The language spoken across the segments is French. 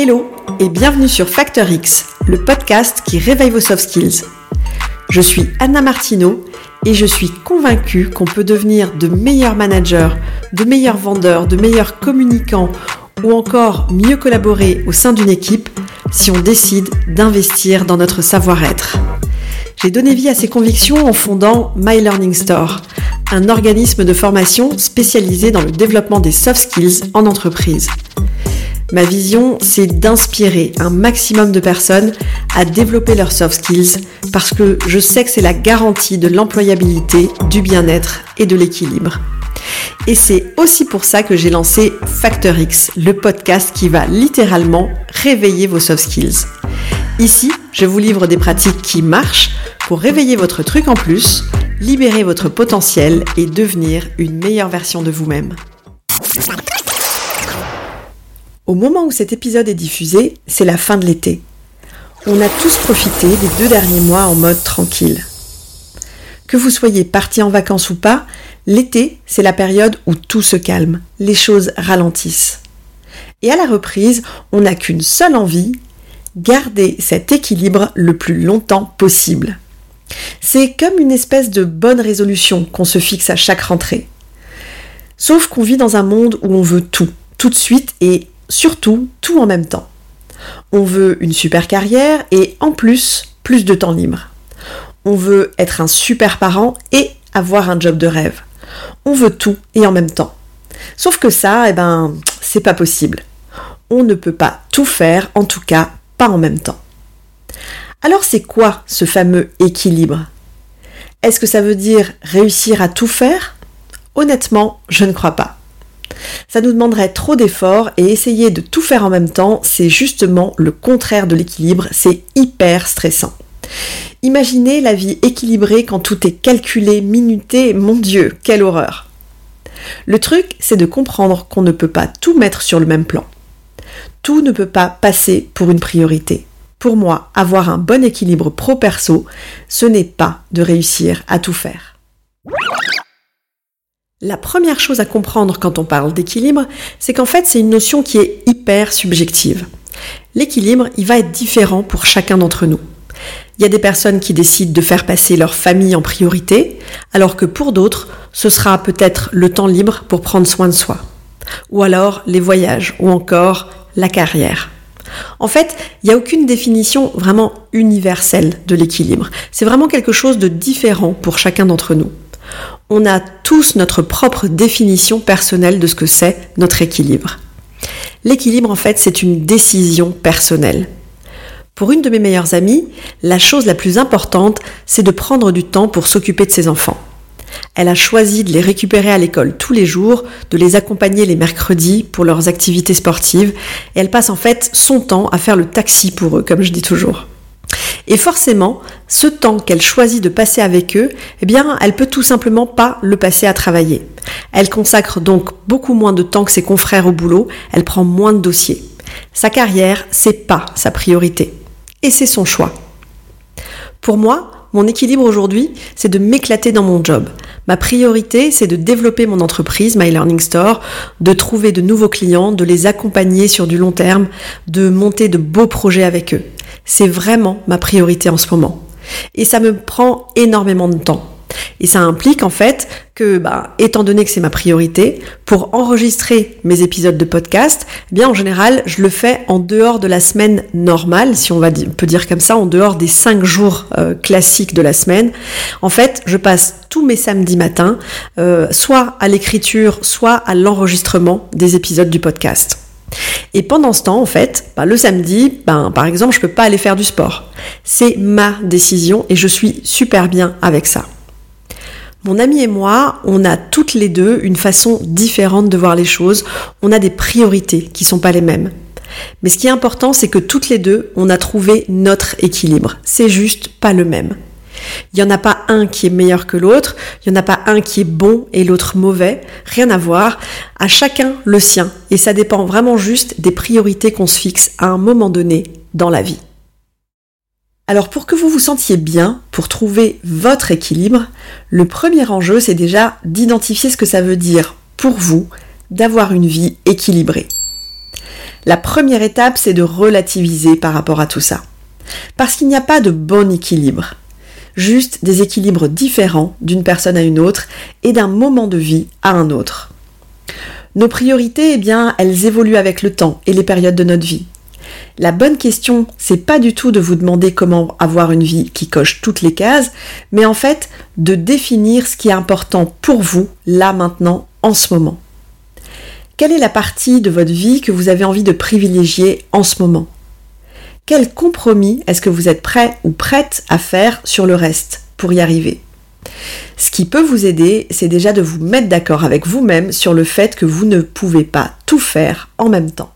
Hello et bienvenue sur Factor X, le podcast qui réveille vos soft skills. Je suis Anna Martineau et je suis convaincue qu'on peut devenir de meilleurs managers, de meilleurs vendeurs, de meilleurs communicants ou encore mieux collaborer au sein d'une équipe si on décide d'investir dans notre savoir-être. J'ai donné vie à ces convictions en fondant My Learning Store, un organisme de formation spécialisé dans le développement des soft skills en entreprise. Ma vision, c'est d'inspirer un maximum de personnes à développer leurs soft skills parce que je sais que c'est la garantie de l'employabilité, du bien-être et de l'équilibre. Et c'est aussi pour ça que j'ai lancé Factor X, le podcast qui va littéralement réveiller vos soft skills. Ici, je vous livre des pratiques qui marchent pour réveiller votre truc en plus, libérer votre potentiel et devenir une meilleure version de vous-même. Au moment où cet épisode est diffusé, c'est la fin de l'été. On a tous profité des deux derniers mois en mode tranquille. Que vous soyez parti en vacances ou pas, l'été, c'est la période où tout se calme, les choses ralentissent. Et à la reprise, on n'a qu'une seule envie, garder cet équilibre le plus longtemps possible. C'est comme une espèce de bonne résolution qu'on se fixe à chaque rentrée. Sauf qu'on vit dans un monde où on veut tout, tout de suite et surtout tout en même temps. On veut une super carrière et en plus plus de temps libre. On veut être un super parent et avoir un job de rêve. On veut tout et en même temps. Sauf que ça, eh ben, c'est pas possible. On ne peut pas tout faire, en tout cas pas en même temps. Alors c'est quoi ce fameux équilibre? Est-ce que ça veut dire réussir à tout faire? Honnêtement, je ne crois pas. Ça nous demanderait trop d'efforts et essayer de tout faire en même temps, c'est justement le contraire de l'équilibre, c'est hyper stressant. Imaginez la vie équilibrée quand tout est calculé, minuté, mon Dieu, quelle horreur. Le truc, c'est de comprendre qu'on ne peut pas tout mettre sur le même plan. Tout ne peut pas passer pour une priorité. Pour moi, avoir un bon équilibre pro-perso, ce n'est pas de réussir à tout faire. La première chose à comprendre quand on parle d'équilibre, c'est qu'en fait c'est une notion qui est hyper subjective. L'équilibre, il va être différent pour chacun d'entre nous. Il y a des personnes qui décident de faire passer leur famille en priorité, alors que pour d'autres, ce sera peut-être le temps libre pour prendre soin de soi. Ou alors les voyages, ou encore la carrière. En fait, il n'y a aucune définition vraiment universelle de l'équilibre. C'est vraiment quelque chose de différent pour chacun d'entre nous on a tous notre propre définition personnelle de ce que c'est notre équilibre. L'équilibre, en fait, c'est une décision personnelle. Pour une de mes meilleures amies, la chose la plus importante, c'est de prendre du temps pour s'occuper de ses enfants. Elle a choisi de les récupérer à l'école tous les jours, de les accompagner les mercredis pour leurs activités sportives, et elle passe en fait son temps à faire le taxi pour eux, comme je dis toujours. Et forcément, ce temps qu'elle choisit de passer avec eux, eh bien, elle peut tout simplement pas le passer à travailler. Elle consacre donc beaucoup moins de temps que ses confrères au boulot, elle prend moins de dossiers. Sa carrière, c'est pas sa priorité. Et c'est son choix. Pour moi, mon équilibre aujourd'hui, c'est de m'éclater dans mon job. Ma priorité, c'est de développer mon entreprise, My Learning Store, de trouver de nouveaux clients, de les accompagner sur du long terme, de monter de beaux projets avec eux. C'est vraiment ma priorité en ce moment. Et ça me prend énormément de temps. Et ça implique en fait que, bah, étant donné que c'est ma priorité, pour enregistrer mes épisodes de podcast, eh bien en général, je le fais en dehors de la semaine normale, si on peut dire comme ça, en dehors des cinq jours euh, classiques de la semaine. En fait, je passe tous mes samedis matins, euh, soit à l'écriture, soit à l'enregistrement des épisodes du podcast. Et pendant ce temps, en fait, bah, le samedi, ben, par exemple, je peux pas aller faire du sport. C'est ma décision et je suis super bien avec ça. Mon ami et moi, on a toutes les deux une façon différente de voir les choses. On a des priorités qui sont pas les mêmes. Mais ce qui est important, c'est que toutes les deux, on a trouvé notre équilibre. C'est juste pas le même. Il n'y en a pas un qui est meilleur que l'autre, il n'y en a pas un qui est bon et l'autre mauvais, rien à voir, à chacun le sien, et ça dépend vraiment juste des priorités qu'on se fixe à un moment donné dans la vie. Alors pour que vous vous sentiez bien, pour trouver votre équilibre, le premier enjeu c'est déjà d'identifier ce que ça veut dire pour vous d'avoir une vie équilibrée. La première étape, c'est de relativiser par rapport à tout ça. Parce qu'il n'y a pas de bon équilibre. Juste des équilibres différents d'une personne à une autre et d'un moment de vie à un autre. Nos priorités, eh bien, elles évoluent avec le temps et les périodes de notre vie. La bonne question, c'est pas du tout de vous demander comment avoir une vie qui coche toutes les cases, mais en fait de définir ce qui est important pour vous, là maintenant, en ce moment. Quelle est la partie de votre vie que vous avez envie de privilégier en ce moment? Quel compromis est-ce que vous êtes prêt ou prête à faire sur le reste pour y arriver? Ce qui peut vous aider, c'est déjà de vous mettre d'accord avec vous-même sur le fait que vous ne pouvez pas tout faire en même temps.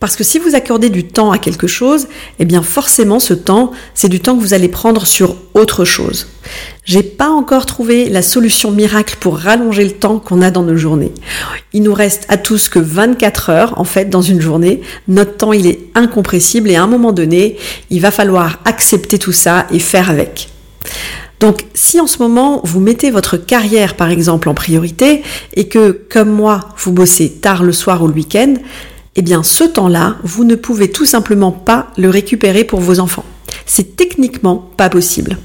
Parce que si vous accordez du temps à quelque chose, eh bien forcément ce temps, c'est du temps que vous allez prendre sur autre chose. J'ai pas encore trouvé la solution miracle pour rallonger le temps qu'on a dans nos journées. Il nous reste à tous que 24 heures en fait dans une journée. Notre temps, il est incompressible et à un moment donné, il va falloir accepter tout ça et faire avec. Donc si en ce moment vous mettez votre carrière par exemple en priorité et que comme moi vous bossez tard le soir ou le week-end, eh bien ce temps-là, vous ne pouvez tout simplement pas le récupérer pour vos enfants. C'est techniquement pas possible.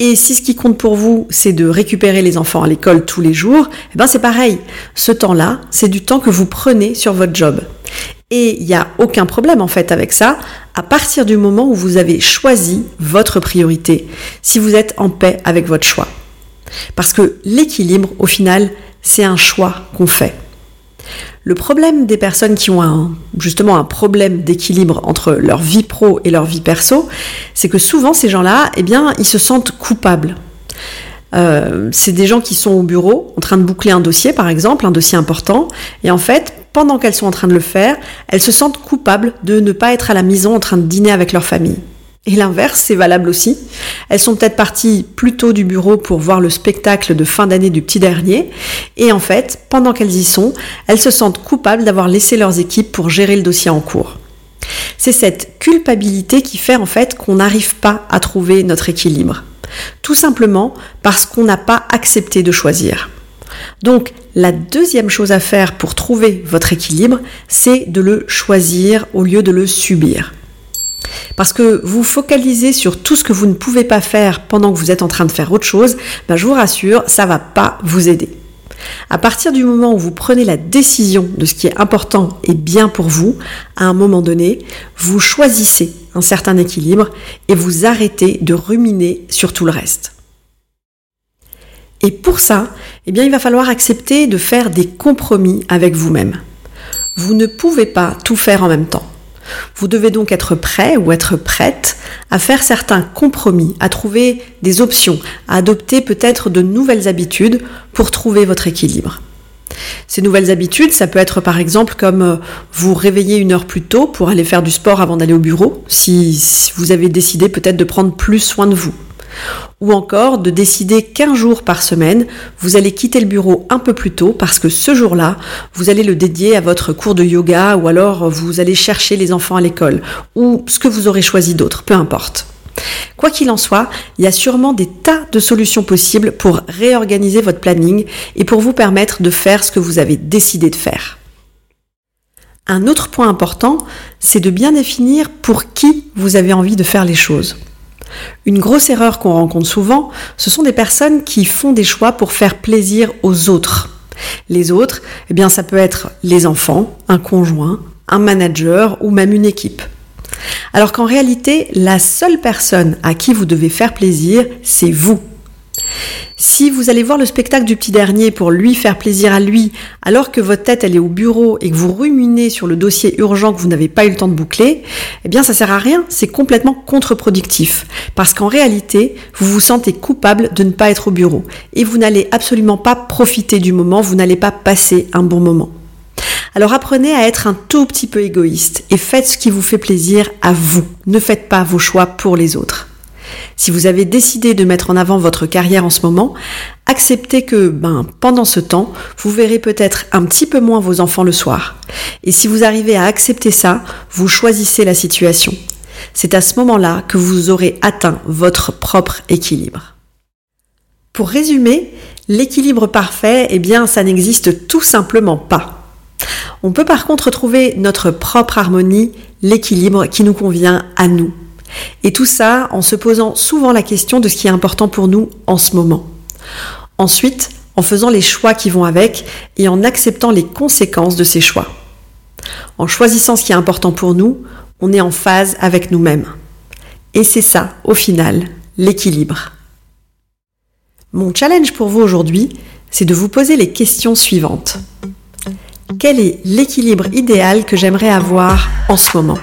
Et si ce qui compte pour vous, c'est de récupérer les enfants à l'école tous les jours, eh ben c'est pareil. Ce temps-là, c'est du temps que vous prenez sur votre job. Et il n'y a aucun problème en fait avec ça, à partir du moment où vous avez choisi votre priorité, si vous êtes en paix avec votre choix. Parce que l'équilibre, au final, c'est un choix qu'on fait. Le problème des personnes qui ont un, justement un problème d'équilibre entre leur vie pro et leur vie perso, c'est que souvent ces gens-là, eh ils se sentent coupables. Euh, c'est des gens qui sont au bureau en train de boucler un dossier, par exemple, un dossier important, et en fait, pendant qu'elles sont en train de le faire, elles se sentent coupables de ne pas être à la maison en train de dîner avec leur famille. Et l'inverse, c'est valable aussi. Elles sont peut-être parties plus tôt du bureau pour voir le spectacle de fin d'année du petit dernier. Et en fait, pendant qu'elles y sont, elles se sentent coupables d'avoir laissé leurs équipes pour gérer le dossier en cours. C'est cette culpabilité qui fait en fait qu'on n'arrive pas à trouver notre équilibre. Tout simplement parce qu'on n'a pas accepté de choisir. Donc, la deuxième chose à faire pour trouver votre équilibre, c'est de le choisir au lieu de le subir. Parce que vous focalisez sur tout ce que vous ne pouvez pas faire pendant que vous êtes en train de faire autre chose, ben je vous rassure, ça va pas vous aider. À partir du moment où vous prenez la décision de ce qui est important et bien pour vous, à un moment donné, vous choisissez un certain équilibre et vous arrêtez de ruminer sur tout le reste. Et pour ça, eh bien, il va falloir accepter de faire des compromis avec vous-même. Vous ne pouvez pas tout faire en même temps. Vous devez donc être prêt ou être prête à faire certains compromis, à trouver des options, à adopter peut-être de nouvelles habitudes pour trouver votre équilibre. Ces nouvelles habitudes, ça peut être par exemple comme euh, vous réveiller une heure plus tôt pour aller faire du sport avant d'aller au bureau, si vous avez décidé peut-être de prendre plus soin de vous ou encore de décider qu'un jour par semaine, vous allez quitter le bureau un peu plus tôt parce que ce jour-là, vous allez le dédier à votre cours de yoga ou alors vous allez chercher les enfants à l'école ou ce que vous aurez choisi d'autre, peu importe. Quoi qu'il en soit, il y a sûrement des tas de solutions possibles pour réorganiser votre planning et pour vous permettre de faire ce que vous avez décidé de faire. Un autre point important, c'est de bien définir pour qui vous avez envie de faire les choses. Une grosse erreur qu'on rencontre souvent, ce sont des personnes qui font des choix pour faire plaisir aux autres. Les autres, eh bien, ça peut être les enfants, un conjoint, un manager ou même une équipe. Alors qu'en réalité, la seule personne à qui vous devez faire plaisir, c'est vous. Si vous allez voir le spectacle du petit dernier pour lui faire plaisir à lui, alors que votre tête elle est au bureau et que vous ruminez sur le dossier urgent que vous n'avez pas eu le temps de boucler, eh bien ça sert à rien, c'est complètement contre-productif. Parce qu'en réalité, vous vous sentez coupable de ne pas être au bureau et vous n'allez absolument pas profiter du moment, vous n'allez pas passer un bon moment. Alors apprenez à être un tout petit peu égoïste et faites ce qui vous fait plaisir à vous. Ne faites pas vos choix pour les autres. Si vous avez décidé de mettre en avant votre carrière en ce moment, acceptez que ben, pendant ce temps, vous verrez peut-être un petit peu moins vos enfants le soir. Et si vous arrivez à accepter ça, vous choisissez la situation. C'est à ce moment-là que vous aurez atteint votre propre équilibre. Pour résumer, L'équilibre parfait, eh bien, ça n'existe tout simplement pas. On peut par contre trouver notre propre harmonie, l'équilibre qui nous convient à nous. Et tout ça en se posant souvent la question de ce qui est important pour nous en ce moment. Ensuite, en faisant les choix qui vont avec et en acceptant les conséquences de ces choix. En choisissant ce qui est important pour nous, on est en phase avec nous-mêmes. Et c'est ça, au final, l'équilibre. Mon challenge pour vous aujourd'hui, c'est de vous poser les questions suivantes. Quel est l'équilibre idéal que j'aimerais avoir en ce moment?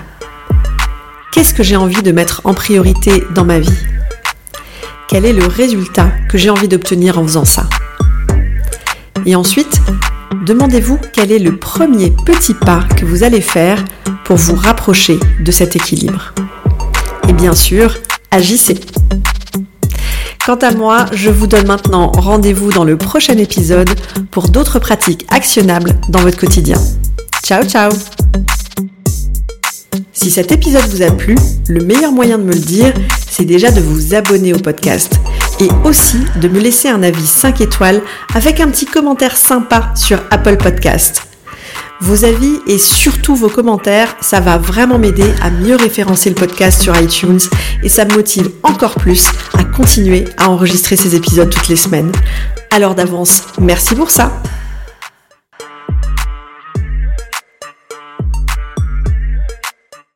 Qu'est-ce que j'ai envie de mettre en priorité dans ma vie? Quel est le résultat que j'ai envie d'obtenir en faisant ça? Et ensuite, demandez-vous quel est le premier petit pas que vous allez faire pour vous rapprocher de cet équilibre. Et bien sûr, agissez. Quant à moi, je vous donne maintenant rendez-vous dans le prochain épisode pour d'autres pratiques actionnables dans votre quotidien. Ciao ciao si cet épisode vous a plu, le meilleur moyen de me le dire, c'est déjà de vous abonner au podcast et aussi de me laisser un avis 5 étoiles avec un petit commentaire sympa sur Apple Podcast. Vos avis et surtout vos commentaires, ça va vraiment m'aider à mieux référencer le podcast sur iTunes et ça me motive encore plus à continuer à enregistrer ces épisodes toutes les semaines. Alors d'avance, merci pour ça.